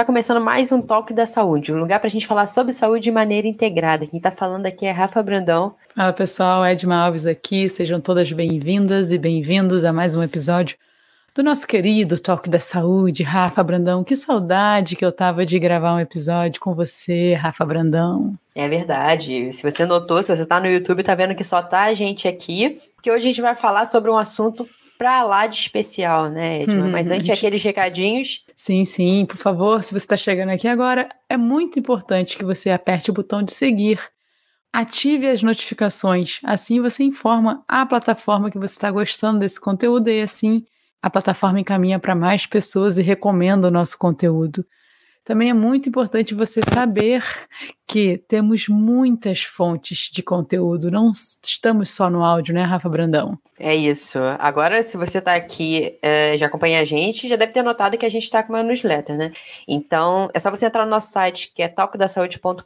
Está começando mais um Toque da Saúde, um lugar para a gente falar sobre saúde de maneira integrada. Quem está falando aqui é Rafa Brandão. Fala pessoal, Edma Alves aqui. Sejam todas bem-vindas e bem-vindos a mais um episódio do nosso querido Toque da Saúde, Rafa Brandão. Que saudade que eu tava de gravar um episódio com você, Rafa Brandão. É verdade. Se você notou, se você está no YouTube, tá vendo que só tá a gente aqui, porque hoje a gente vai falar sobre um assunto pra lá de especial, né, Edma? Hum, Mas antes, aqueles recadinhos. Sim, sim, por favor, se você está chegando aqui agora, é muito importante que você aperte o botão de seguir. Ative as notificações, assim você informa a plataforma que você está gostando desse conteúdo e assim a plataforma encaminha para mais pessoas e recomenda o nosso conteúdo. Também é muito importante você saber que temos muitas fontes de conteúdo, não estamos só no áudio, né, Rafa Brandão? É isso. Agora, se você está aqui, é, já acompanha a gente, já deve ter notado que a gente está com uma newsletter, né? Então, é só você entrar no nosso site, que é talcodasaude.com.br,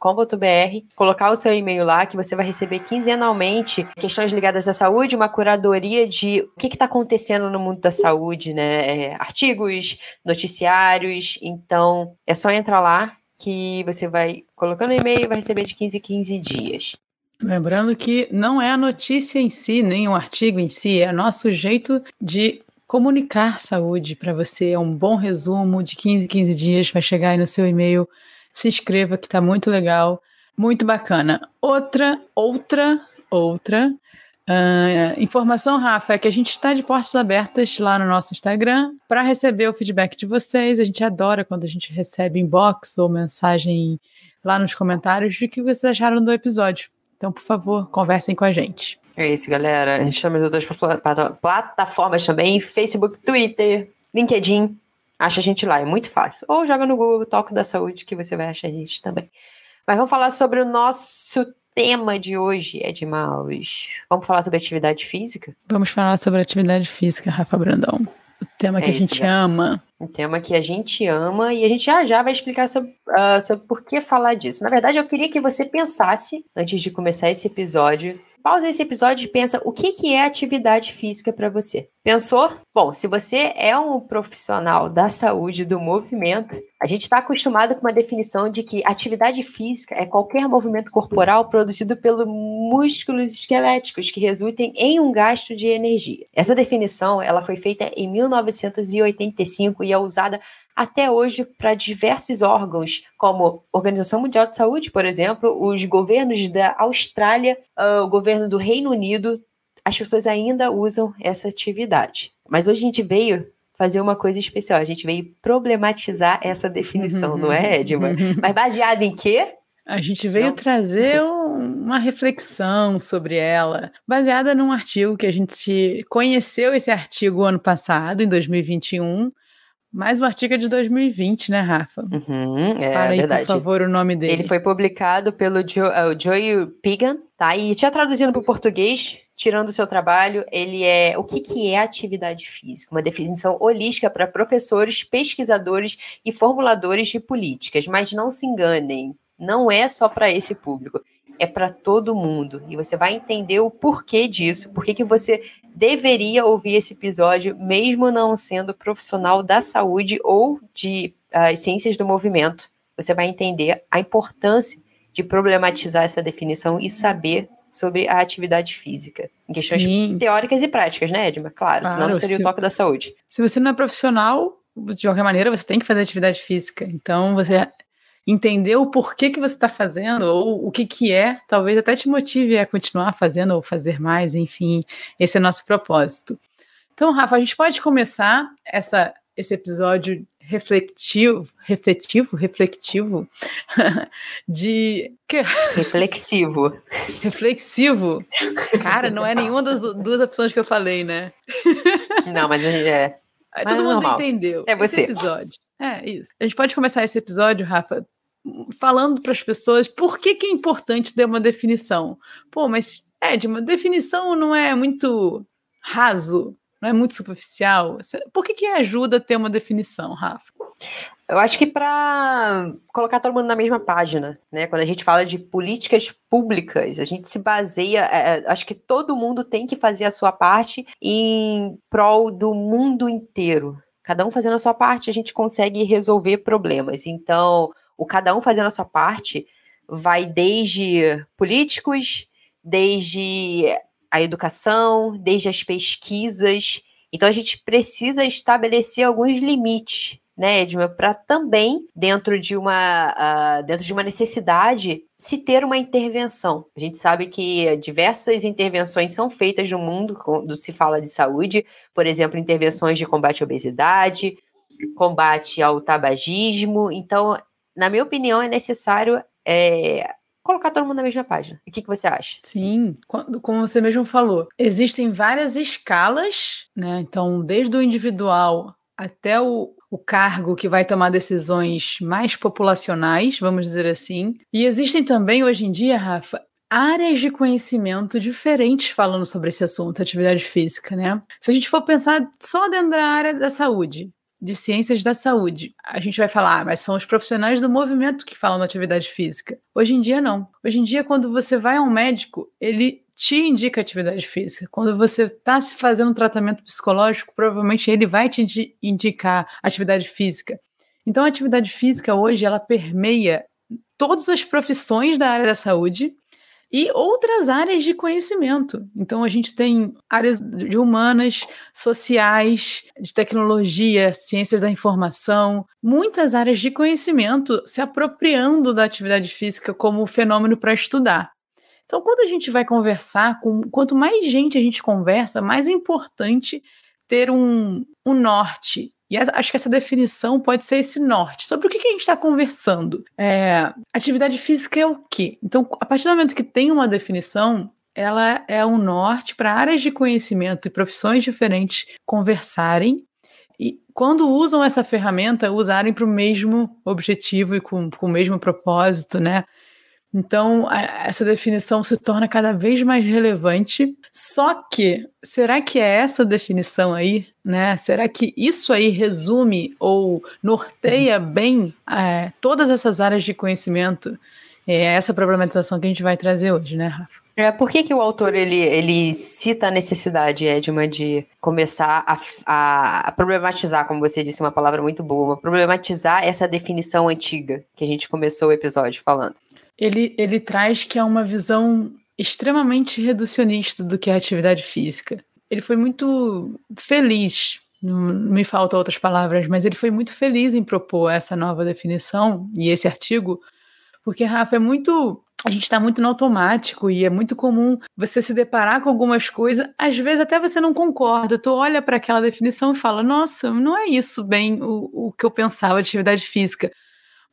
colocar o seu e-mail lá, que você vai receber quinzenalmente questões ligadas à saúde, uma curadoria de o que está acontecendo no mundo da saúde, né? É, artigos, noticiários. Então, é só entrar lá que você vai colocando e-mail e vai receber de 15 em 15 dias. Lembrando que não é a notícia em si, nem o artigo em si, é nosso jeito de comunicar saúde para você. É um bom resumo de 15 15 dias, vai chegar aí no seu e-mail. Se inscreva que está muito legal, muito bacana. Outra, outra, outra uh, informação, Rafa, é que a gente está de portas abertas lá no nosso Instagram para receber o feedback de vocês. A gente adora quando a gente recebe inbox ou mensagem lá nos comentários de que vocês acharam do episódio. Então, por favor, conversem com a gente. É isso, galera. A gente chama de outras plataformas também: Facebook, Twitter, LinkedIn. Acha a gente lá, é muito fácil. Ou joga no Google Toque da Saúde que você vai achar a gente também. Mas vamos falar sobre o nosso tema de hoje, Edmaus. Vamos falar sobre atividade física? Vamos falar sobre atividade física, Rafa Brandão. O tema que é a gente ama. Um tema que a gente ama e a gente já já vai explicar sobre, uh, sobre por que falar disso. Na verdade, eu queria que você pensasse, antes de começar esse episódio, pausa esse episódio e pensa o que, que é atividade física para você. Pensou? Bom, se você é um profissional da saúde, do movimento, a gente está acostumado com uma definição de que atividade física é qualquer movimento corporal produzido pelos músculos esqueléticos que resultem em um gasto de energia. Essa definição ela foi feita em 1985 e é usada até hoje para diversos órgãos, como Organização Mundial de Saúde, por exemplo, os governos da Austrália, o governo do Reino Unido, as pessoas ainda usam essa atividade. Mas hoje a gente veio fazer uma coisa especial, a gente veio problematizar essa definição, não é, Edma? Mas baseado em quê? A gente veio não. trazer uma reflexão sobre ela, baseada num artigo que a gente conheceu esse artigo ano passado, em 2021, mais um artigo de 2020, né, Rafa? Uhum, é Para aí, verdade. por favor, o nome dele. Ele foi publicado pelo jo, uh, Joey Pigan, tá? E tinha traduzindo para o português, tirando o seu trabalho, ele é o que, que é atividade física? Uma definição holística para professores, pesquisadores e formuladores de políticas. Mas não se enganem, não é só para esse público é para todo mundo. E você vai entender o porquê disso, por que você deveria ouvir esse episódio, mesmo não sendo profissional da saúde ou de uh, ciências do movimento. Você vai entender a importância de problematizar essa definição e saber sobre a atividade física. Em questões Sim. teóricas e práticas, né, Edma? Claro, claro senão não seria se, o toque da saúde. Se você não é profissional, de qualquer maneira, você tem que fazer atividade física. Então, você entender o porquê que você está fazendo ou o que que é, talvez até te motive a continuar fazendo ou fazer mais, enfim, esse é nosso propósito. Então, Rafa, a gente pode começar essa, esse episódio refletivo, refletivo, refletivo de reflexivo, reflexivo. Cara, não é nenhuma das duas opções que eu falei, né? Não, mas é. Todo mas mundo normal. entendeu. É você. Esse episódio. É isso. A gente pode começar esse episódio, Rafa, falando para as pessoas por que, que é importante ter uma definição. Pô, mas Ed, uma definição não é muito raso, não é muito superficial. Por que, que ajuda a ter uma definição, Rafa? Eu acho que para colocar todo mundo na mesma página, né? Quando a gente fala de políticas públicas, a gente se baseia. É, é acho que todo mundo tem que fazer a sua parte em prol do mundo inteiro, cada um fazendo a sua parte, a gente consegue resolver problemas. Então, o cada um fazendo a sua parte vai desde políticos, desde a educação, desde as pesquisas. Então, a gente precisa estabelecer alguns limites né, Edma, para também, dentro de, uma, uh, dentro de uma necessidade, se ter uma intervenção. A gente sabe que diversas intervenções são feitas no mundo quando se fala de saúde, por exemplo, intervenções de combate à obesidade, combate ao tabagismo. Então, na minha opinião, é necessário é, colocar todo mundo na mesma página. O que, que você acha? Sim, como você mesmo falou, existem várias escalas, né? Então, desde o individual até o, o cargo que vai tomar decisões mais populacionais, vamos dizer assim. E existem também, hoje em dia, Rafa, áreas de conhecimento diferentes falando sobre esse assunto, atividade física, né? Se a gente for pensar só dentro da área da saúde, de ciências da saúde, a gente vai falar, ah, mas são os profissionais do movimento que falam da atividade física. Hoje em dia, não. Hoje em dia, quando você vai a um médico, ele te indica atividade física. Quando você está se fazendo um tratamento psicológico, provavelmente ele vai te indicar atividade física. Então, a atividade física hoje ela permeia todas as profissões da área da saúde e outras áreas de conhecimento. Então, a gente tem áreas de humanas, sociais, de tecnologia, ciências da informação, muitas áreas de conhecimento se apropriando da atividade física como fenômeno para estudar. Então, quando a gente vai conversar, com, quanto mais gente a gente conversa, mais é importante ter um, um norte. E acho que essa definição pode ser esse norte. Sobre o que, a gente está conversando? É, atividade física é o quê? Então, a partir do momento que tem uma definição, ela é um norte para áreas de conhecimento e profissões diferentes conversarem e quando usam essa ferramenta, usarem para o mesmo objetivo e com, com o mesmo propósito, né? Então, a, essa definição se torna cada vez mais relevante. Só que, será que é essa definição aí, né? Será que isso aí resume ou norteia bem é, todas essas áreas de conhecimento? É essa problematização que a gente vai trazer hoje, né, Rafa? É, por que, que o autor ele, ele cita a necessidade, Edma, de começar a, a, a, problematizar, como você disse, uma palavra muito boa, problematizar essa definição antiga que a gente começou o episódio falando? ele, ele traz que é uma visão extremamente reducionista do que é atividade física. Ele foi muito feliz, não me faltam outras palavras, mas ele foi muito feliz em propor essa nova definição e esse artigo, porque, Rafa, é muito a gente está muito no automático e é muito comum você se deparar com algumas coisas, às vezes até você não concorda, tu olha para aquela definição e fala, nossa, não é isso bem o, o que eu pensava de atividade física.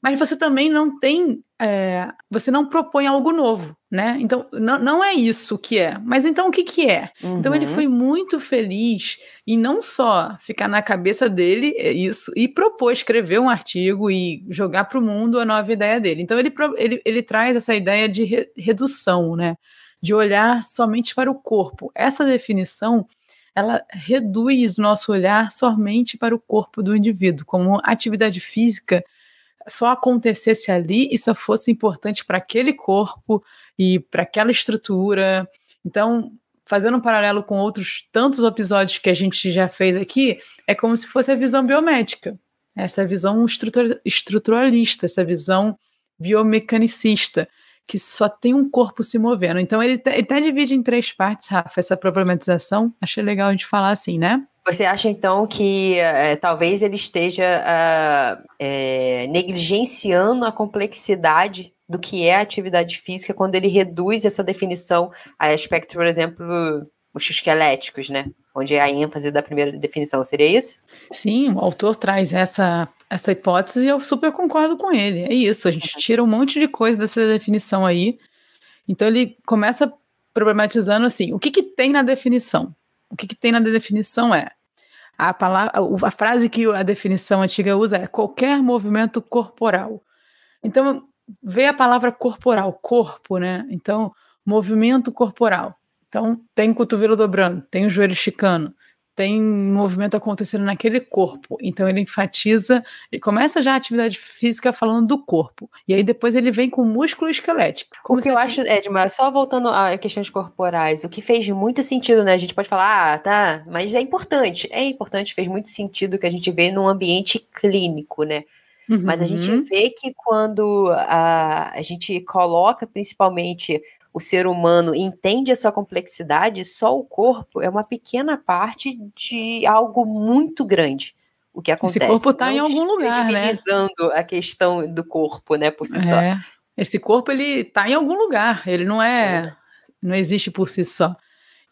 Mas você também não tem, é, você não propõe algo novo, né? Então, não, não é isso que é. Mas então o que, que é? Uhum. Então ele uhum. foi muito feliz em não só ficar na cabeça dele é isso, e propor escrever um artigo e jogar para o mundo a nova ideia dele. Então ele, ele, ele traz essa ideia de re, redução, né? De olhar somente para o corpo. Essa definição ela reduz o nosso olhar somente para o corpo do indivíduo, como atividade física só acontecesse ali e só fosse importante para aquele corpo e para aquela estrutura. Então, fazendo um paralelo com outros tantos episódios que a gente já fez aqui, é como se fosse a visão biomédica, essa visão estruturalista, essa visão biomecanicista, que só tem um corpo se movendo. Então, ele até divide em três partes, Rafa, essa problematização. Achei legal a gente falar assim, né? Você acha então que é, talvez ele esteja uh, é, negligenciando a complexidade do que é a atividade física quando ele reduz essa definição a aspectos, por exemplo, os esqueléticos, né? Onde é a ênfase da primeira definição, seria isso? Sim, o autor traz essa, essa hipótese e eu super concordo com ele. É isso, a gente tira um monte de coisa dessa definição aí. Então ele começa problematizando assim: o que, que tem na definição? O que, que tem na definição é a palavra, a frase que a definição antiga usa é qualquer movimento corporal. Então vê a palavra corporal, corpo, né? Então movimento corporal. Então tem o cotovelo dobrando, tem o joelho esticando, tem movimento acontecendo naquele corpo. Então ele enfatiza, ele começa já a atividade física falando do corpo. E aí depois ele vem com músculo esquelético. o que eu acho, Edma, só voltando a questões corporais, o que fez muito sentido, né? A gente pode falar, ah, tá, mas é importante. É importante, fez muito sentido que a gente vê num ambiente clínico, né? Uhum. Mas a gente uhum. vê que quando a, a gente coloca principalmente o ser humano entende a sua complexidade, só o corpo é uma pequena parte de algo muito grande. O que acontece. Esse corpo está em algum lugar, né? a questão do corpo, né, por si é. só. Esse corpo ele está em algum lugar. Ele não é, é, não existe por si só.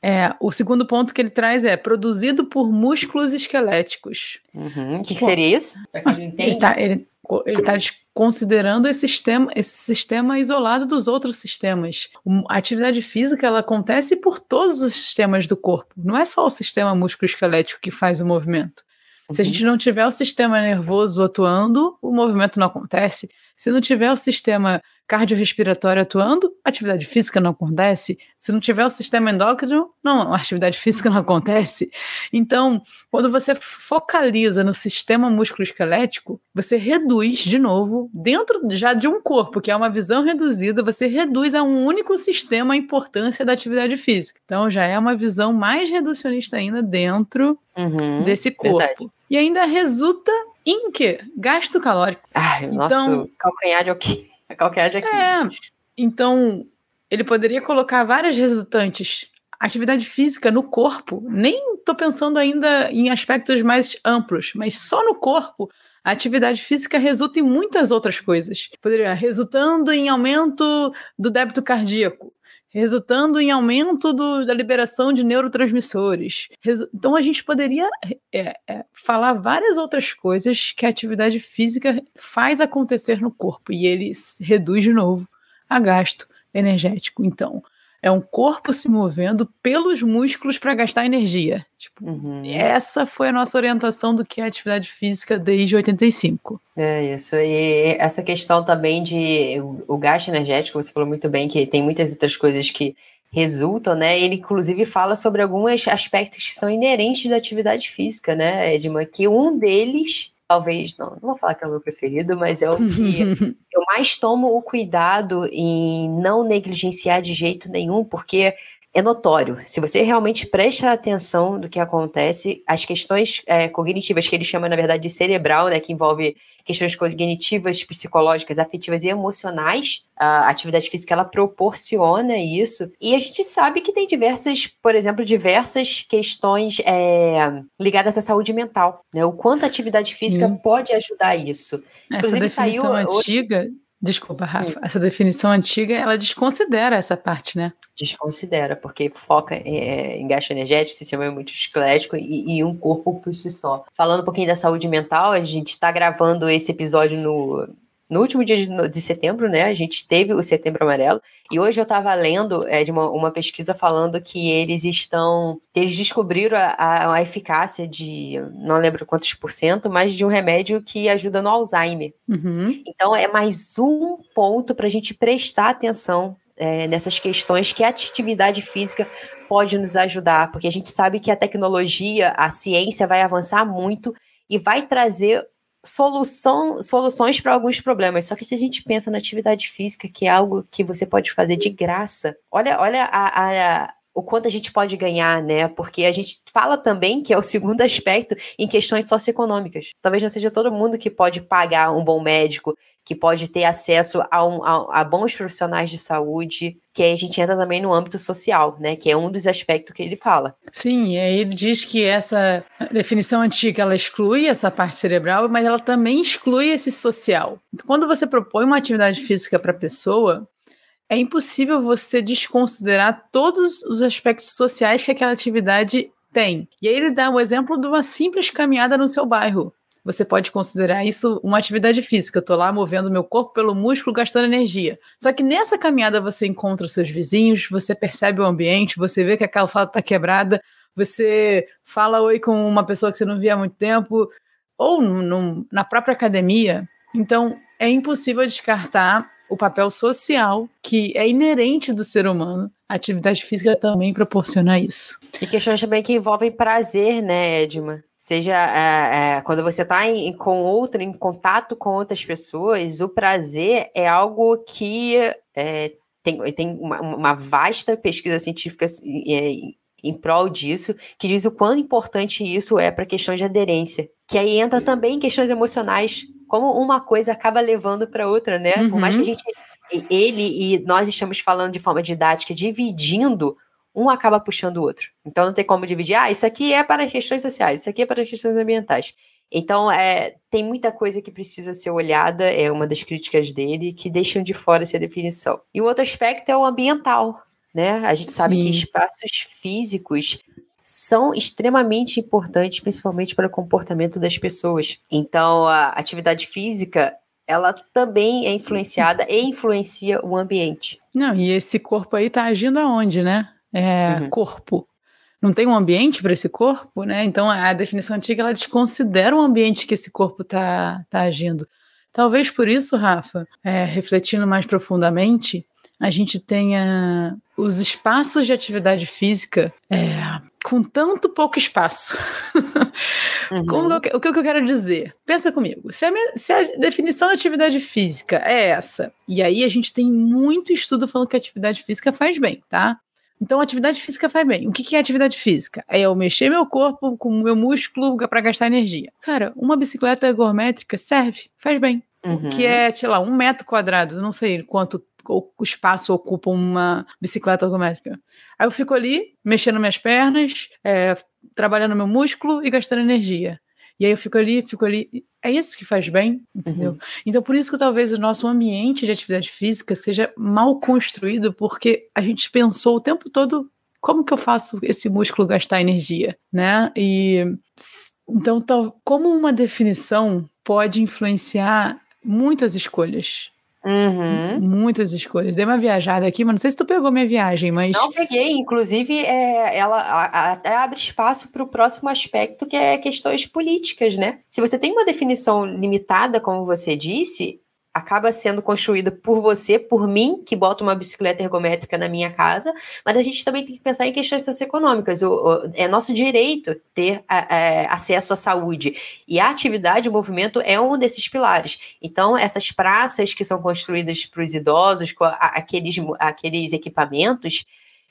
É, o segundo ponto que ele traz é produzido por músculos esqueléticos. Uhum. O que, que, seria isso? Ele está ele, ele tá considerando esse sistema, esse sistema isolado dos outros sistemas. A atividade física ela acontece por todos os sistemas do corpo. Não é só o sistema músculo-esquelético que faz o movimento. Se a uhum. gente não tiver o sistema nervoso atuando, o movimento não acontece. Se não tiver o sistema cardiorrespiratório atuando, atividade física não acontece. Se não tiver o sistema endócrino, não, a atividade física não acontece. Então, quando você focaliza no sistema músculo-esquelético, você reduz de novo, dentro já de um corpo, que é uma visão reduzida, você reduz a um único sistema a importância da atividade física. Então, já é uma visão mais reducionista ainda dentro uhum, desse corpo. Verdade. E ainda resulta em quê? Gasto calórico. Ai, o então, nosso calcanhar de Aquiles. Calcanhar de. É, então, ele poderia colocar várias resultantes. Atividade física no corpo, nem estou pensando ainda em aspectos mais amplos, mas só no corpo, a atividade física resulta em muitas outras coisas. Poderia resultando em aumento do débito cardíaco, resultando em aumento do, da liberação de neurotransmissores. Resu então a gente poderia é, é, falar várias outras coisas que a atividade física faz acontecer no corpo e ele reduz de novo a gasto energético. Então, é um corpo se movendo pelos músculos para gastar energia. Tipo, uhum. essa foi a nossa orientação do que é atividade física desde 85. É isso. E essa questão também de o gasto energético, você falou muito bem que tem muitas outras coisas que resultam, né? Ele inclusive fala sobre alguns aspectos que são inerentes da atividade física, né, Edma? Que um deles talvez, não, não vou falar que é o meu preferido, mas é o que eu mais tomo o cuidado em não negligenciar de jeito nenhum, porque é notório. Se você realmente presta atenção do que acontece, as questões é, cognitivas, que ele chama, na verdade, de cerebral, né, que envolve questões cognitivas, psicológicas, afetivas e emocionais, a atividade física ela proporciona isso. E a gente sabe que tem diversas, por exemplo, diversas questões é, ligadas à saúde mental, né? O quanto a atividade física Sim. pode ajudar isso. Essa Inclusive, saiu antiga. Hoje... Desculpa, Rafa. Essa definição antiga, ela desconsidera essa parte, né? Desconsidera, porque foca é, em gasto energético, sistema muito e, e um corpo por si só. Falando um pouquinho da saúde mental, a gente está gravando esse episódio no no último dia de, de, setembro, né, a gente teve o Setembro Amarelo, e hoje eu estava lendo é, de uma, uma, pesquisa falando que eles estão, eles descobriram a, a, a, eficácia de, não lembro quantos por cento, mas de um remédio que ajuda no Alzheimer. Uhum. Então é mais um ponto para a gente prestar atenção é, nessas questões que a atividade física pode nos ajudar, porque a gente sabe que a tecnologia, a ciência vai avançar muito e vai trazer solução, soluções para alguns problemas. Só que se a gente pensa na atividade física, que é algo que você pode fazer de graça, olha, olha a, a o quanto a gente pode ganhar, né? Porque a gente fala também que é o segundo aspecto em questões socioeconômicas. Talvez não seja todo mundo que pode pagar um bom médico, que pode ter acesso a, um, a, a, bons profissionais de saúde, que a gente entra também no âmbito social, né? Que é um dos aspectos que ele fala. Sim, ele diz que essa definição antiga ela exclui essa parte cerebral, mas ela também exclui esse social. Então, quando você propõe uma atividade física para a pessoa, é impossível você desconsiderar todos os aspectos sociais que aquela atividade tem. E aí ele dá o exemplo de uma simples caminhada no seu bairro você pode considerar isso uma atividade física. Eu tô lá movendo meu corpo pelo músculo, gastando energia. Só que nessa caminhada você encontra os seus vizinhos, você percebe o ambiente, você vê que a calçada está quebrada, você fala oi com uma pessoa que você não via há muito tempo, ou no, na própria academia. Então, é impossível descartar o papel social que é inerente do ser humano. A atividade física também proporciona isso. E questões também que envolvem prazer, né, Edma? Seja é, é, quando você está com outra, em contato com outras pessoas, o prazer é algo que é, tem, tem uma, uma, vasta pesquisa científica é, em prol disso, que diz o quão importante isso é para questões de aderência. Que aí entra também questões emocionais, como uma coisa acaba levando para outra, né? Uhum. Por mais que a uhum. gente, ele e nós estamos falando de forma didática, dividindo, um acaba puxando o outro. Então não tem como dividir, ah, isso aqui é para questões sociais, isso aqui é para questões ambientais. Então, é, tem muita coisa que precisa ser olhada, é uma das críticas dele, que deixam de fora essa definição. E o outro aspecto é o ambiental, né? A gente sabe Sim. que espaços físicos são extremamente importantes, principalmente para o comportamento das pessoas. Então, a atividade física ela também é influenciada e influencia o ambiente. Não, e esse corpo aí está agindo aonde, né? É uhum. corpo. Não tem um ambiente para esse corpo, né? Então a definição antiga ela desconsidera o ambiente que esse corpo está tá agindo. Talvez por isso, Rafa, é, refletindo mais profundamente, a gente tenha os espaços de atividade física é, com tanto pouco espaço. Uhum. Como, o que, o que eu quero dizer? Pensa comigo. Se a, se a, definição da atividade física é essa, e aí a gente tem muito estudo falando que a atividade física faz bem, tá? Então, atividade física faz bem. O que, é atividade física? É eu mexer meu corpo com o meu músculo para gastar energia. Cara, uma bicicleta ergométrica serve, faz bem. Uhum. Que é, sei lá, um metro quadrado, não sei quanto o espaço ocupa uma bicicleta ergométrica. Aí eu fico ali, mexendo minhas pernas, é, trabalhando meu músculo e gastando energia. E aí eu fico ali, fico ali. É isso que faz bem, entendeu? Uhum. Então, por isso que talvez o nosso ambiente de atividade física seja mal construído, porque a gente pensou o tempo todo como que eu faço esse músculo gastar energia, né? E então, como uma definição pode influenciar muitas escolhas Uhum. Muitas escolhas. Dei uma viajada aqui, mas não sei se tu pegou minha viagem, mas. Não peguei. Inclusive, é, ela até abre espaço para o próximo aspecto, que é questões políticas, né? Se você tem uma definição limitada, como você disse, acaba sendo construída por você, por mim, que bota uma bicicleta ergométrica na minha casa, mas a gente também tem que pensar em questões socioeconômicas. O, o, é nosso direito ter a, a, acesso à saúde. E a atividade, o movimento é um desses pilares. Então, essas praças que são construídas para os idosos, com a, aqueles, aqueles equipamentos,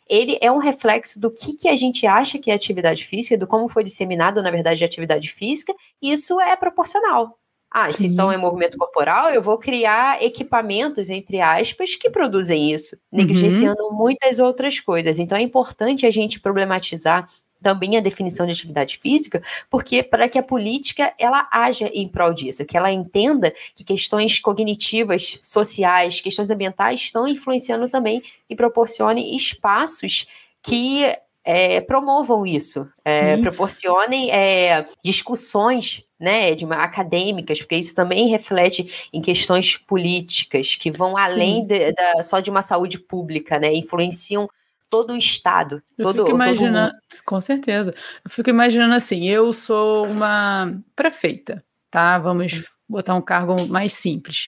ele é um reflexo do que, que a gente acha que é atividade física, do como foi disseminado, na verdade, a atividade física, e isso é proporcional. Ah, se então é movimento corporal, eu vou criar equipamentos, entre aspas, que produzem isso, negligenciando uhum. muitas outras coisas. Então é importante a gente problematizar também a definição de atividade física, porque para que a política ela haja em prol disso, que ela entenda que questões cognitivas, sociais, questões ambientais estão influenciando também e proporcione espaços que é, promovam isso, é, proporcionem é, discussões né, de acadêmicas, porque isso também reflete em questões políticas que vão além de, da, só de uma saúde pública, né, influenciam todo o Estado. Eu todo, fico imaginando, com certeza. Eu fico imaginando assim, eu sou uma prefeita, tá? Vamos hum. botar um cargo mais simples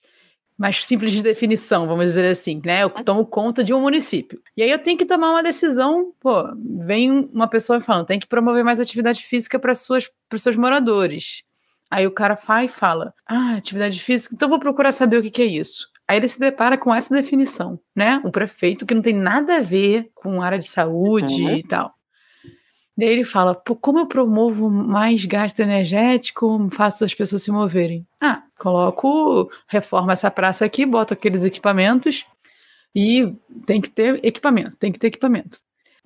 mais simples de definição, vamos dizer assim, né? Eu tomo conta de um município. E aí eu tenho que tomar uma decisão, pô, vem uma pessoa falando, tem que promover mais atividade física para os seus moradores. Aí o cara faz e fala, ah, atividade física, então vou procurar saber o que, que é isso. Aí ele se depara com essa definição, né? O prefeito que não tem nada a ver com área de saúde uhum. e tal. Daí ele fala: Pô, como eu promovo mais gasto energético, faço as pessoas se moverem? Ah, coloco, reforma essa praça aqui, boto aqueles equipamentos e tem que ter equipamento, tem que ter equipamento.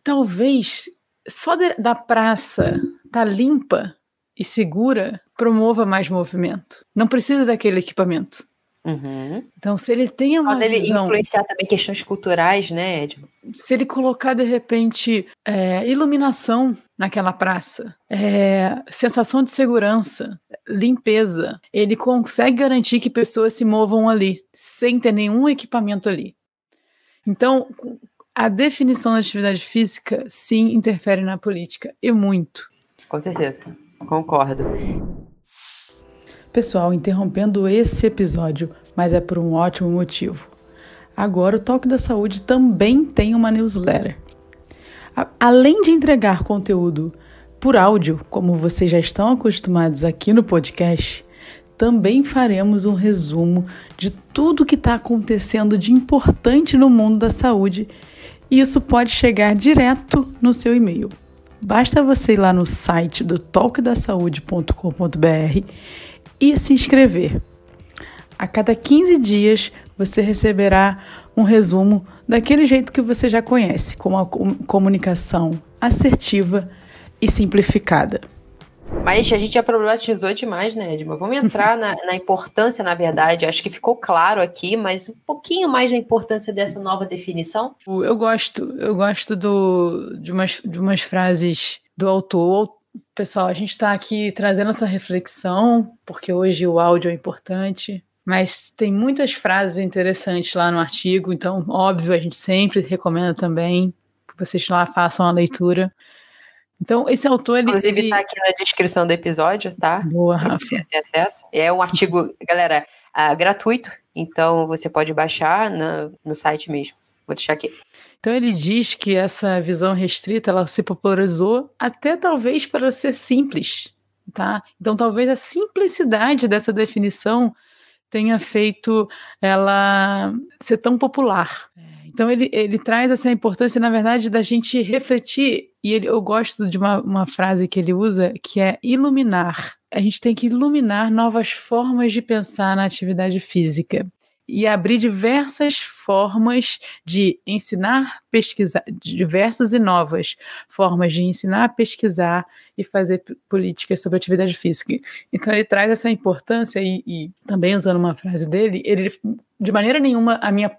Talvez só de, da praça tá limpa e segura promova mais movimento. Não precisa daquele equipamento. Uhum. Então, se ele tem uma. Só dele visão, influenciar também questões culturais, né, Edmo? Se ele colocar, de repente, é, iluminação naquela praça, é, sensação de segurança, limpeza, ele consegue garantir que pessoas se movam ali, sem ter nenhum equipamento ali. Então, a definição da atividade física, sim, interfere na política, e muito. Com certeza, concordo. Pessoal, interrompendo esse episódio, mas é por um ótimo motivo. Agora o Toque da Saúde também tem uma newsletter. Além de entregar conteúdo por áudio, como vocês já estão acostumados aqui no podcast, também faremos um resumo de tudo que está acontecendo de importante no mundo da saúde e isso pode chegar direto no seu e-mail. Basta você ir lá no site do talkdasaude.com.br e se inscrever. A cada 15 dias você receberá um resumo daquele jeito que você já conhece, com uma comunicação assertiva e simplificada. Mas a gente já problematizou demais, né, Edma? Vamos entrar na, na, importância, na verdade. Acho que ficou claro aqui, mas um pouquinho mais da importância dessa nova definição. Eu gosto, eu gosto do, de, umas, de umas frases do autor. Pessoal, a gente está aqui trazendo essa reflexão, porque hoje o áudio é importante. Mas tem muitas frases interessantes lá no artigo, então, óbvio, a gente sempre recomenda também que vocês lá façam a leitura. Então, esse autor, ele... Inclusive, ele... tá aqui na descrição do episódio, tá? Boa, Rafa. Ter acesso. É um artigo, galera, uh, gratuito, então você pode baixar na, no site mesmo. Vou deixar aqui. Então ele diz que essa visão restrita, ela se popularizou até talvez para ser simples, tá? Então talvez a simplicidade dessa definição tenha feito ela ser tão popular. Então ele, ele traz essa importância, na verdade, da gente refletir, e ele, eu gosto de uma, uma frase que ele usa, que é iluminar. A gente tem que iluminar novas formas de pensar na atividade física e abrir diversas formas de ensinar, pesquisar, diversas e novas formas de ensinar, pesquisar e fazer políticas sobre atividade física. Então ele traz essa importância e, e também usando uma frase dele, ele de maneira nenhuma a minha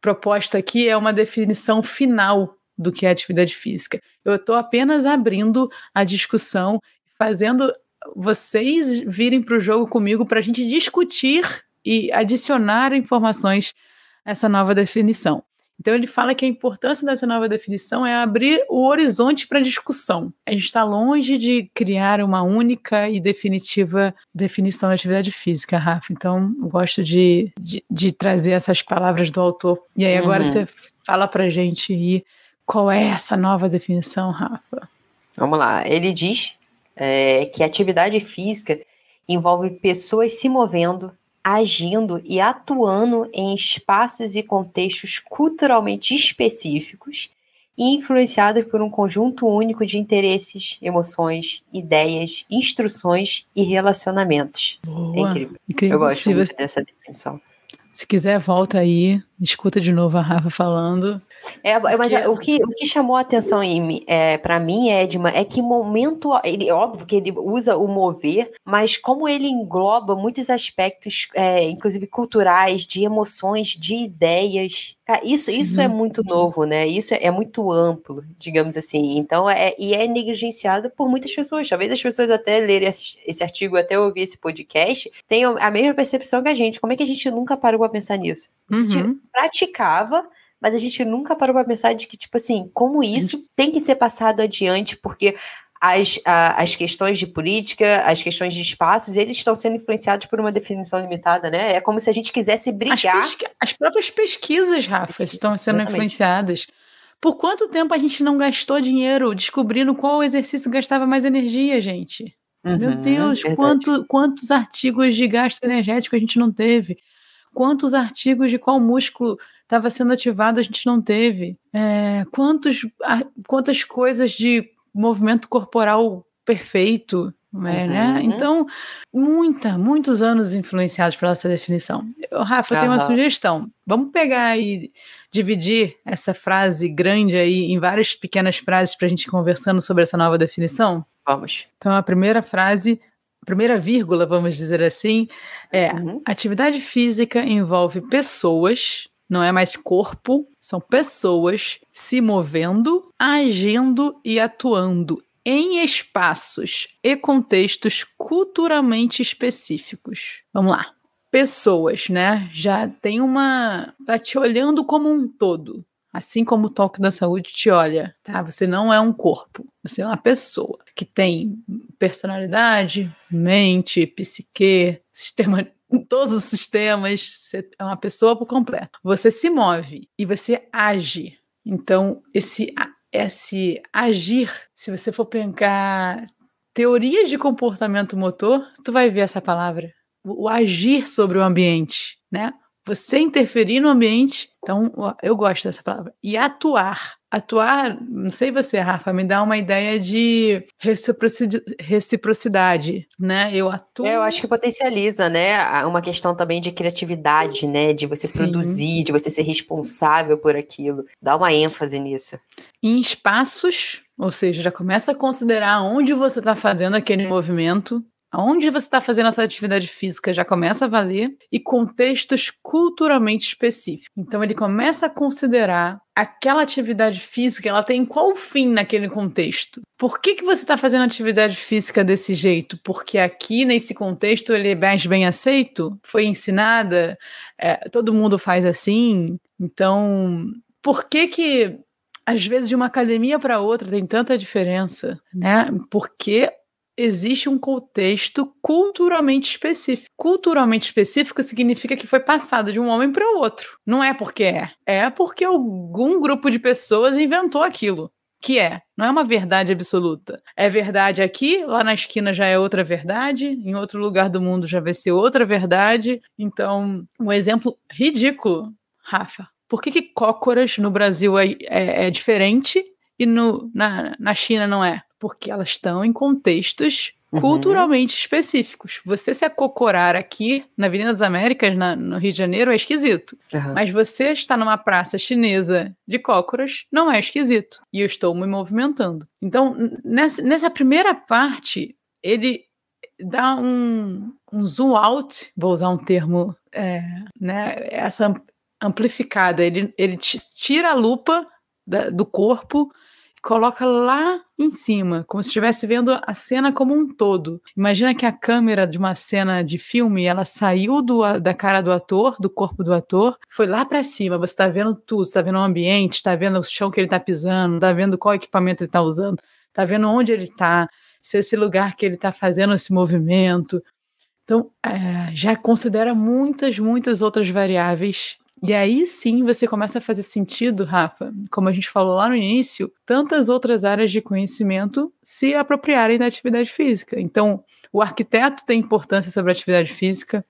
proposta aqui é uma definição final do que é atividade física. Eu estou apenas abrindo a discussão, fazendo vocês virem para o jogo comigo para a gente discutir e adicionar informações a essa nova definição. Então ele fala que a importância dessa nova definição é abrir o horizonte para discussão. A gente está longe de criar uma única e definitiva definição da atividade física, Rafa. Então eu gosto de, de, de trazer essas palavras do autor. E aí agora uhum. você fala para gente aí qual é essa nova definição, Rafa. Vamos lá. Ele diz é, que atividade física envolve pessoas se movendo agindo e atuando em espaços e contextos culturalmente específicos e influenciados por um conjunto único de interesses, emoções, ideias, instruções e relacionamentos. Boa, é incrível. incrível. Eu gosto muito você... dessa definição. Se quiser, volta aí, escuta de novo a Rafa falando. É, mas o que, o que chamou a atenção em, é, para mim, Edma, é que momento. Ele, óbvio que ele usa o mover, mas como ele engloba muitos aspectos, é, inclusive culturais, de emoções, de ideias. Isso, isso é muito novo, né? Isso é, muito amplo, digamos assim. Então, é, e é negligenciado por muitas pessoas. Talvez as pessoas até lerem esse, esse artigo, até ouvir esse podcast, tenham a mesma percepção que a gente. Como é que a gente nunca parou para pensar nisso? A gente uhum. praticava mas a gente nunca parou para pensar de que, tipo assim, como isso tem que ser passado adiante, porque as, a, as questões de política, as questões de espaços, eles estão sendo influenciados por uma definição limitada, né? É como se a gente quisesse brigar. As, as próprias pesquisas, Rafa, estão sendo Exatamente. influenciadas. Por quanto tempo a gente não gastou dinheiro descobrindo qual exercício gastava mais energia, gente? Uhum, Meu Deus, quanto, quantos artigos de gasto energético a gente não teve? Quantos artigos de qual músculo estava sendo ativado, a gente não teve. É, quantos, quantas coisas de movimento corporal perfeito, né, uhum. né? Então, muita, muitos anos influenciados pela essa definição. Rafa, uhum. tem uma sugestão. Vamos pegar e dividir essa frase grande aí em várias pequenas frases para a gente ir conversando sobre essa nova definição? Vamos. Então, a primeira frase a primeira vírgula, vamos dizer assim, é: uhum. atividade física envolve pessoas não é mais corpo, são pessoas se movendo, agindo e atuando em espaços e contextos culturalmente específicos. Vamos lá. Pessoas, né? Já tem uma. tá te olhando como um todo. Assim como o toque da saúde te olha, tá? Você não é um corpo, você é uma pessoa que tem personalidade, mente, psique, sistema em todos os sistemas, você é uma pessoa por completo. Você se move e você age. Então, esse, esse agir, se você for pegar teorias de comportamento motor, tu vai ver essa palavra. O, o agir sobre o ambiente, né? Você interferir no ambiente, então eu gosto dessa palavra. E atuar. Atuar, não sei você, Rafa, me dá uma ideia de reciprocidade, né? Eu atuo. É, eu acho que potencializa, né? Uma questão também de criatividade, né? De você Sim. produzir, de você ser responsável por aquilo. Dá uma ênfase nisso. Em espaços, ou seja, já começa a considerar onde você está fazendo aquele movimento, Onde você está fazendo essa atividade física já começa a valer e contextos culturalmente específicos. Então ele começa a considerar aquela atividade física, ela tem qual fim naquele contexto? Por que, que você está fazendo atividade física desse jeito? Porque aqui nesse contexto ele é mais bem aceito? Foi ensinada? É, todo mundo faz assim? Então, por que que às vezes de uma academia para outra tem tanta diferença, né? Porque existe um contexto culturalmente específico. Culturalmente específico significa que foi passado de um homem para o outro. Não é porque é. É porque algum grupo de pessoas inventou aquilo. Que é, não é uma verdade absoluta. É verdade aqui, lá na esquina já é outra verdade, em outro lugar do mundo já vai ser outra verdade. Então, um exemplo ridículo, Rafa. Por que, que cócoras no Brasil é, é, é diferente e no, na, na China não é? Porque elas estão em contextos uhum. culturalmente específicos. Você se acocorar aqui na Avenida das Américas, na, no Rio de Janeiro, é esquisito. Uhum. Mas você está numa praça chinesa de cócoras, não é esquisito. E eu estou me movimentando. Então, nessa, nessa primeira parte, ele dá um, um zoom out, vou usar um termo, é, né, essa amplificada. Ele, ele tira a lupa da, do corpo coloca lá em cima, como se estivesse vendo a cena como um todo. Imagina que a câmera de uma cena de filme, ela saiu do, da cara do ator, do corpo do ator, foi lá para cima. Você está vendo tudo, está vendo o ambiente, está vendo o chão que ele está pisando, está vendo qual equipamento ele está usando, está vendo onde ele está, se esse lugar que ele está fazendo esse movimento. Então, é, já considera muitas, muitas outras variáveis e aí sim você começa a fazer sentido, Rafa, como a gente falou lá no início, tantas outras áreas de conhecimento se apropriarem da atividade física. Então, o arquiteto tem importância sobre a atividade física,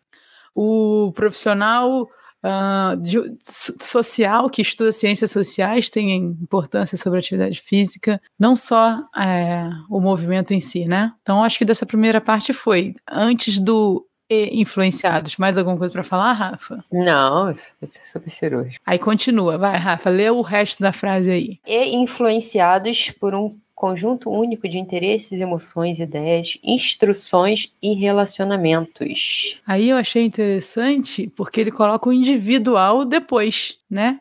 o profissional uh, de, social que estuda ciências sociais tem importância sobre a atividade física, não só é, o movimento em si, né? Então, acho que dessa primeira parte foi antes do influenciados. Mais alguma coisa para falar, Rafa? Não, isso vai ser super cirúrgico. Aí continua, vai, Rafa, lê o resto da frase aí. E influenciados por um conjunto único de interesses, emoções, ideias, instruções e relacionamentos. Aí eu achei interessante porque ele coloca o individual depois, né?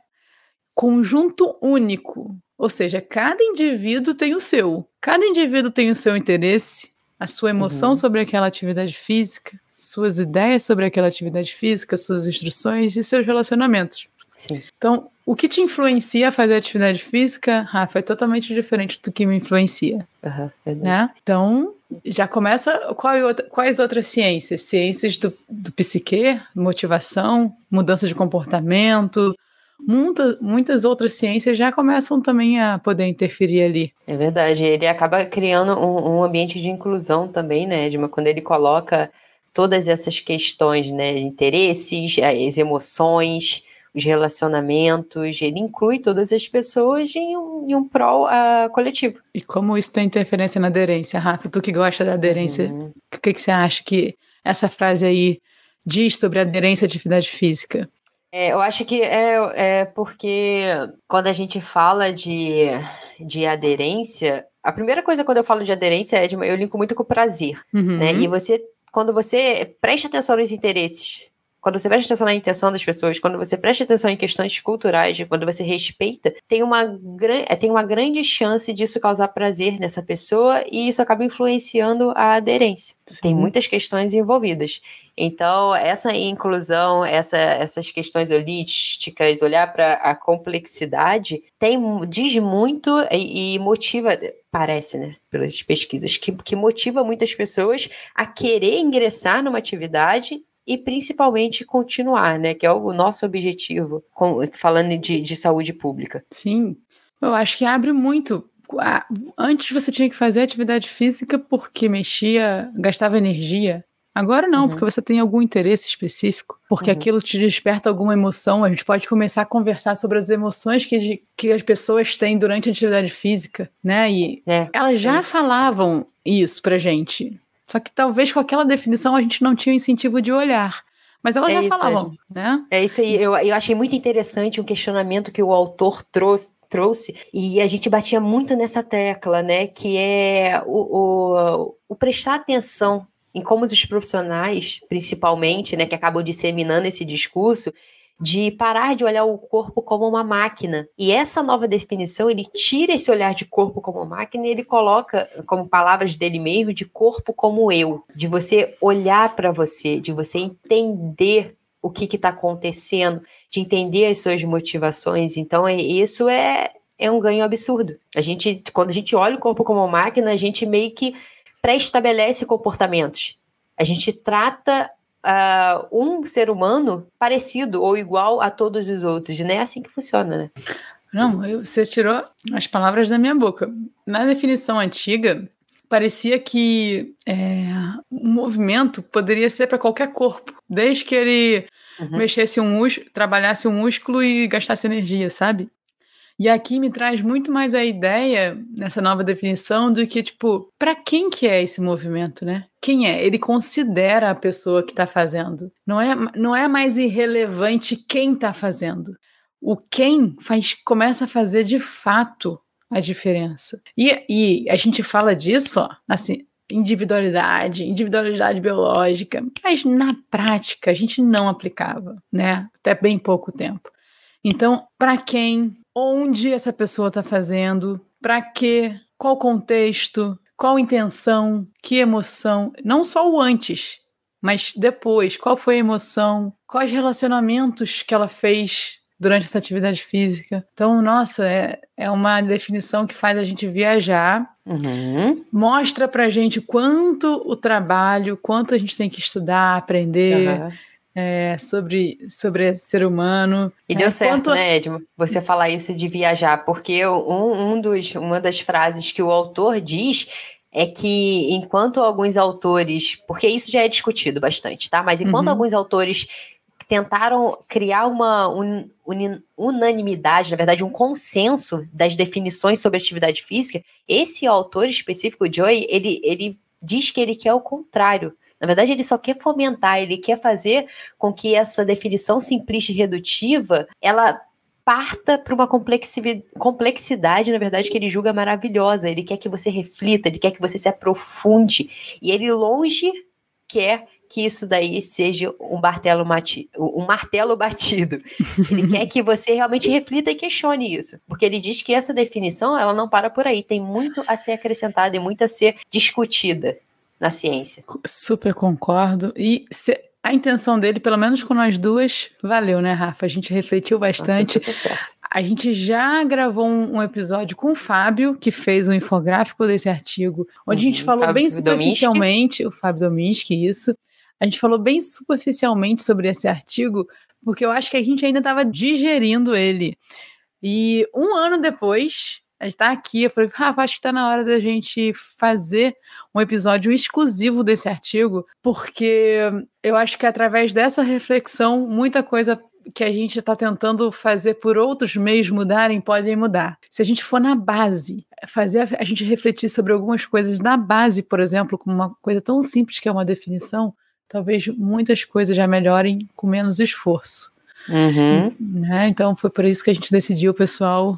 Conjunto único. Ou seja, cada indivíduo tem o seu. Cada indivíduo tem o seu interesse, a sua emoção uhum. sobre aquela atividade física, suas ideias sobre aquela atividade física, suas instruções e seus relacionamentos. Sim. Então, o que te influencia a fazer atividade física, Rafa, é totalmente diferente do que me influencia. Uhum, né? Então, já começa. Qual, quais outras ciências? Ciências do, do psique, motivação, mudança de comportamento. Muita, muitas outras ciências já começam também a poder interferir ali. É verdade. Ele acaba criando um, um ambiente de inclusão também, né, Edma? Quando ele coloca todas essas questões, né, interesses, as emoções, os relacionamentos, ele inclui todas as pessoas em um, em um prol uh, coletivo. E como isso tem interferência na aderência, Rafa? Tu que gosta da aderência, uhum. o uhum. que, que você acha que essa frase aí diz sobre a aderência à atividade física? É, eu acho que é, é porque quando a gente fala de, de aderência, a primeira coisa quando eu falo de aderência é de, eu linko muito com o prazer, uhum. né? E você quando você presta atenção nos interesses, quando você presta atenção na intenção das pessoas, quando você presta atenção em questões culturais, quando você respeita, tem uma, é, tem uma grande chance disso causar prazer nessa pessoa e isso acaba influenciando a aderência. Sim. Tem muitas questões envolvidas. Então, essa inclusão, essa, essas questões holísticas, olhar para a complexidade, tem, diz muito e, e, motiva, parece, né, pelas pesquisas, que, que motiva muitas pessoas a querer ingressar numa atividade e principalmente continuar, né? Que é o nosso objetivo, falando de, de saúde pública. Sim, eu acho que abre muito. Antes você tinha que fazer atividade física porque mexia, gastava energia. Agora não, uhum. porque você tem algum interesse específico, porque uhum. aquilo te desperta alguma emoção. A gente pode começar a conversar sobre as emoções que, que as pessoas têm durante a atividade física, né? E é, elas já é falavam isso pra gente. Só que talvez com aquela definição a gente não tinha o incentivo de olhar. Mas elas é já isso, falavam, é, né? É isso aí. Eu, eu achei muito interessante um questionamento que o autor trouxe, trouxe e a gente batia muito nessa tecla, né? Que é o, o, o prestar atenção em como os profissionais, principalmente, né, que acabam disseminando esse discurso, de parar de olhar o corpo como uma máquina. E essa nova definição, ele tira esse olhar de corpo como máquina e ele coloca como palavras dele mesmo de corpo como eu, de você olhar para você, de você entender o que está acontecendo, de entender as suas motivações. Então, é, isso é, é um ganho absurdo. A gente, quando a gente olha o corpo como máquina, a gente meio que pré-estabelece comportamentos. A gente trata uh, um ser humano parecido ou igual a todos os outros. Não é assim que funciona, né? Não, você tirou as palavras da minha boca. Na definição antiga, parecia que é, o movimento poderia ser para qualquer corpo, desde que ele uhum. mexesse um músculo, trabalhasse um músculo e gastasse energia, sabe? E aqui me traz muito mais a ideia, nessa nova definição, do que, tipo, para quem que é esse movimento, né? Quem é? Ele considera a pessoa que está fazendo. Não é, não é mais irrelevante quem está fazendo. O quem faz, começa a fazer de fato a diferença. E, e a gente fala disso, ó, assim, individualidade, individualidade biológica, mas na prática a gente não aplicava, né? Até bem pouco tempo. Então, para quem, onde essa pessoa está fazendo, para quê, qual contexto, qual intenção, que emoção, não só o antes, mas depois, qual foi a emoção, quais relacionamentos que ela fez durante essa atividade física. Então, nossa, é, é uma definição que faz a gente viajar, uhum. mostra pra gente quanto o trabalho, quanto a gente tem que estudar, aprender. Uhum é, sobre, sobre ser humano. E deu certo, Quanto... né, Edmo? Você falar isso de viajar, porque um, um dos, uma das frases que o autor diz é que enquanto alguns autores, porque isso já é discutido bastante, tá? Mas enquanto uhum. alguns autores tentaram criar uma un, un, unanimidade, na verdade, um consenso das definições sobre atividade física, esse autor específico, o Joy, ele, ele diz que ele quer o contrário. Na verdade, ele só quer fomentar, ele quer fazer com que essa definição simplista e redutiva, ela parta para uma complexidade, na verdade, que ele julga maravilhosa. Ele quer que você reflita, ele quer que você se aprofunde. E ele longe quer que isso daí seja um martelo, mati um martelo batido. Ele quer que você realmente reflita e questione isso. Porque ele diz que essa definição, ela não para por aí. Tem muito a ser acrescentada e muito a ser discutida na ciência. Super concordo. E se, a intenção dele, pelo menos com nós duas, valeu, né, Rafa? A gente refletiu bastante. Nossa, certo. A gente já gravou um, um, episódio com o Fábio, que fez um infográfico desse artigo, onde uhum, a gente uhum. falou Fábio bem superficialmente, Dominski. o Fábio Dominski, isso. A gente falou bem superficialmente sobre esse artigo, porque eu acho que a gente ainda estava digerindo ele. E um ano depois, a gente tá aqui. Eu falei, Rafa, acho que tá na hora da gente fazer um episódio exclusivo desse artigo, porque eu acho que através dessa reflexão, muita coisa que a gente está tentando fazer por outros meios mudarem podem mudar. Se a gente for na base, fazer a, gente refletir sobre algumas coisas na base, por exemplo, como uma coisa tão simples que é uma definição, talvez muitas coisas já melhorem com menos esforço. Uhum. Né? Então foi por isso que a gente decidiu, pessoal,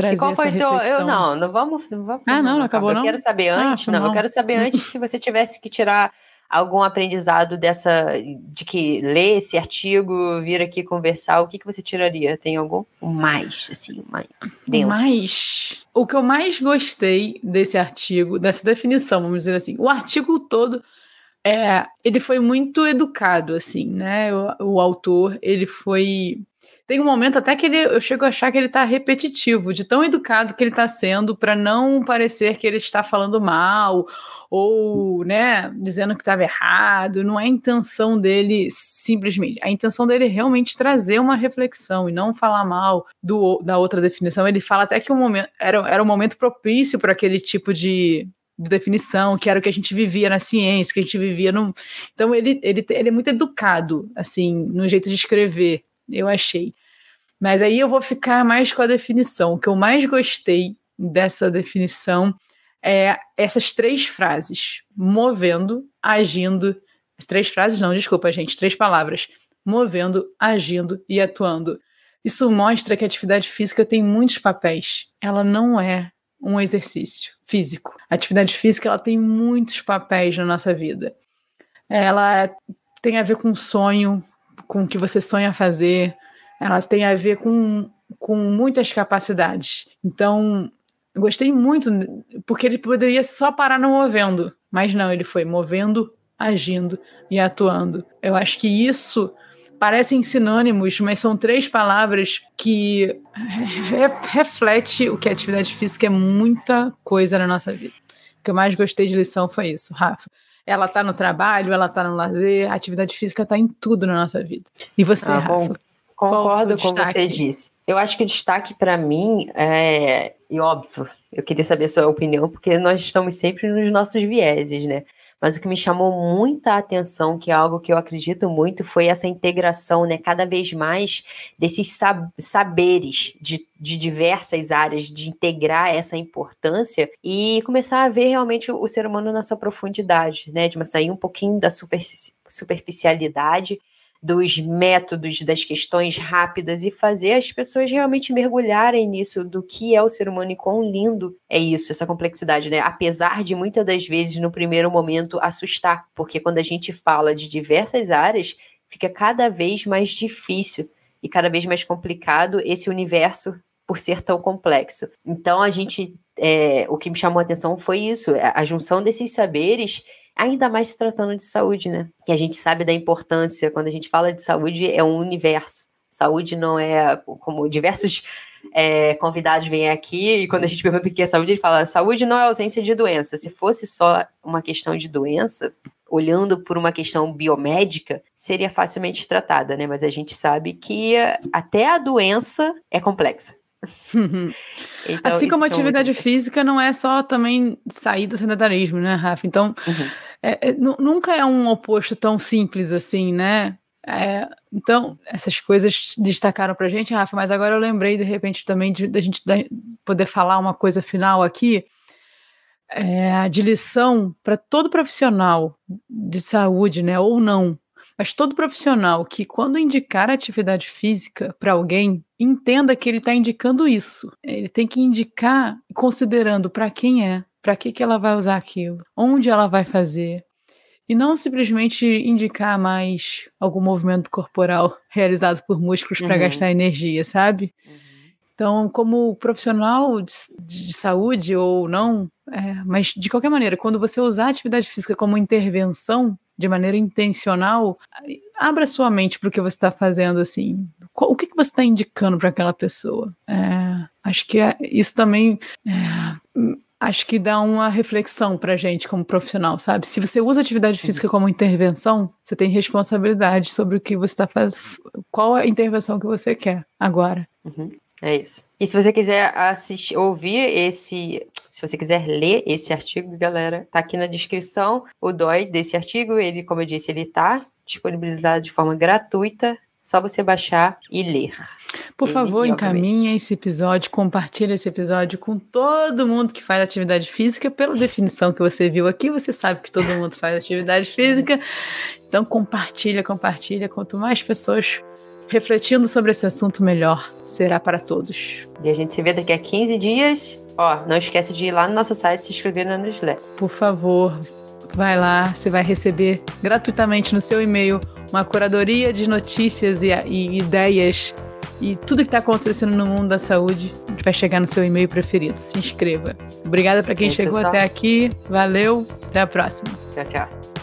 trazer e qual foi teu, eu não, não vamos, não vamos Ah, não, não acabou eu não. Eu quero saber ah, antes, ah, não, eu quero saber antes se você tivesse que tirar algum aprendizado dessa de que ler esse artigo, vir aqui conversar, o que que você tiraria? Tem algum mais assim, mais denso? Mais. O que eu mais gostei desse artigo, dessa definição, vamos dizer assim, o artigo todo é, ele foi muito educado, assim, né? O, o autor, ele foi tem um momento até que ele, eu chego a achar que ele está repetitivo, de tão educado que ele está sendo, para não parecer que ele está falando mal ou, né, dizendo que estava errado. Não é a intenção dele simplesmente. A intenção dele é realmente trazer uma reflexão e não falar mal do, da outra definição. Ele fala até que um momento era, era um momento propício para aquele tipo de, de definição, que era o que a gente vivia na ciência, que a gente vivia no. Então ele, ele, ele é muito educado, assim, no jeito de escrever, eu achei. Mas aí eu vou ficar mais com a definição. O que eu mais gostei dessa definição é essas três frases: movendo, agindo. As três frases, não, desculpa, gente, três palavras: movendo, agindo e atuando. Isso mostra que a atividade física tem muitos papéis. Ela não é um exercício físico. A atividade física ela tem muitos papéis na nossa vida. Ela tem a ver com sonho, com o que você sonha fazer, ela tem a ver com, com muitas capacidades. Então, gostei muito, porque ele poderia só parar no movendo, mas não, ele foi movendo, agindo e atuando. Eu acho que isso parecem sinônimos, mas são três palavras que re reflete o que a atividade física é muita coisa na nossa vida. O que eu mais gostei de lição foi isso, Rafa. Ela tá no trabalho, ela tá no lazer, a atividade física tá em tudo na nossa vida. E você, ah, Rafa? Bom. Concordo com você disse. Eu acho que o destaque para mim é, e óbvio, eu queria saber a sua opinião, porque nós estamos sempre nos nossos vieses, né? Mas o que me chamou muita atenção, que é algo que eu acredito muito, foi essa integração, né, cada vez mais desses sab saberes de, de diversas áreas, de integrar essa importância e começar a ver realmente o, o ser humano na sua profundidade, né, de sair um pouquinho da superficialidade dos métodos, das questões rápidas e fazer as pessoas realmente mergulharem nisso do que é o ser humano e quão lindo é isso, essa complexidade, né? Apesar de muitas das vezes no primeiro momento assustar, porque quando a gente fala de diversas áreas, fica cada vez mais difícil e cada vez mais complicado esse universo por ser tão complexo. Então a gente, é, o que me chamou a atenção foi isso, a junção desses saberes ainda mais se tratando de saúde, né? Que a gente sabe da importância, quando a gente fala de saúde, é um universo. Saúde não é como diversos é, convidados vêm aqui e quando a gente pergunta o que é saúde, ele fala: saúde não é ausência de doença. Se fosse só uma questão de doença, olhando por uma questão biomédica, seria facilmente tratada, né? Mas a gente sabe que até a doença é complexa. então, assim como a atividade física não é só também sair do sedentarismo, né, Rafa? Então, uhum. É, é, nunca é um oposto tão simples assim, né? É, então, essas coisas destacaram pra gente, Rafa, mas agora eu lembrei de repente também de, de gente poder falar uma coisa final aqui, é, de lição para todo profissional de saúde, né, ou não, mas todo profissional que, quando indicar atividade física para alguém, entenda que ele está indicando isso. Ele tem que indicar considerando para quem é, para que, que ela vai usar aquilo, onde ela vai fazer. E não simplesmente indicar mais algum movimento corporal realizado por músculos uhum. para gastar energia, sabe? Uhum. Então, como profissional de, de saúde ou não, é, mas de qualquer maneira, quando você usar a atividade física como intervenção, de maneira intencional, abra sua mente para o que você está fazendo, assim. O que, que você está indicando para aquela pessoa? É, acho que é, isso também. É, acho que dá uma reflexão para gente como profissional, sabe? Se você usa atividade física como intervenção, você tem responsabilidade sobre o que você está fazendo, qual a intervenção que você quer agora. Uhum. É isso. E se você quiser assistir, ouvir esse, se você quiser ler esse artigo, galera, tá aqui na descrição o DOI desse artigo. Ele, como eu disse, ele tá disponibilizado de forma gratuita. Só você baixar e ler. Por favor, encaminhe esse episódio, compartilhe esse episódio com todo mundo que faz atividade física. Pela definição que você viu aqui, você sabe que todo mundo faz atividade física. Então compartilha, compartilha. Quanto mais pessoas refletindo sobre esse assunto, melhor será para todos. E a gente se vê daqui a 15 dias. Ó, não esquece de ir lá no nosso site se inscrever na newsletter. Por favor, vai lá, você vai receber gratuitamente no seu e-mail uma curadoria de notícias e, e ideias e tudo que está acontecendo no mundo da saúde vai chegar no seu e-mail preferido. Se inscreva. Obrigada para quem é chegou até aqui. Valeu. Até a próxima. Tchau, tchau.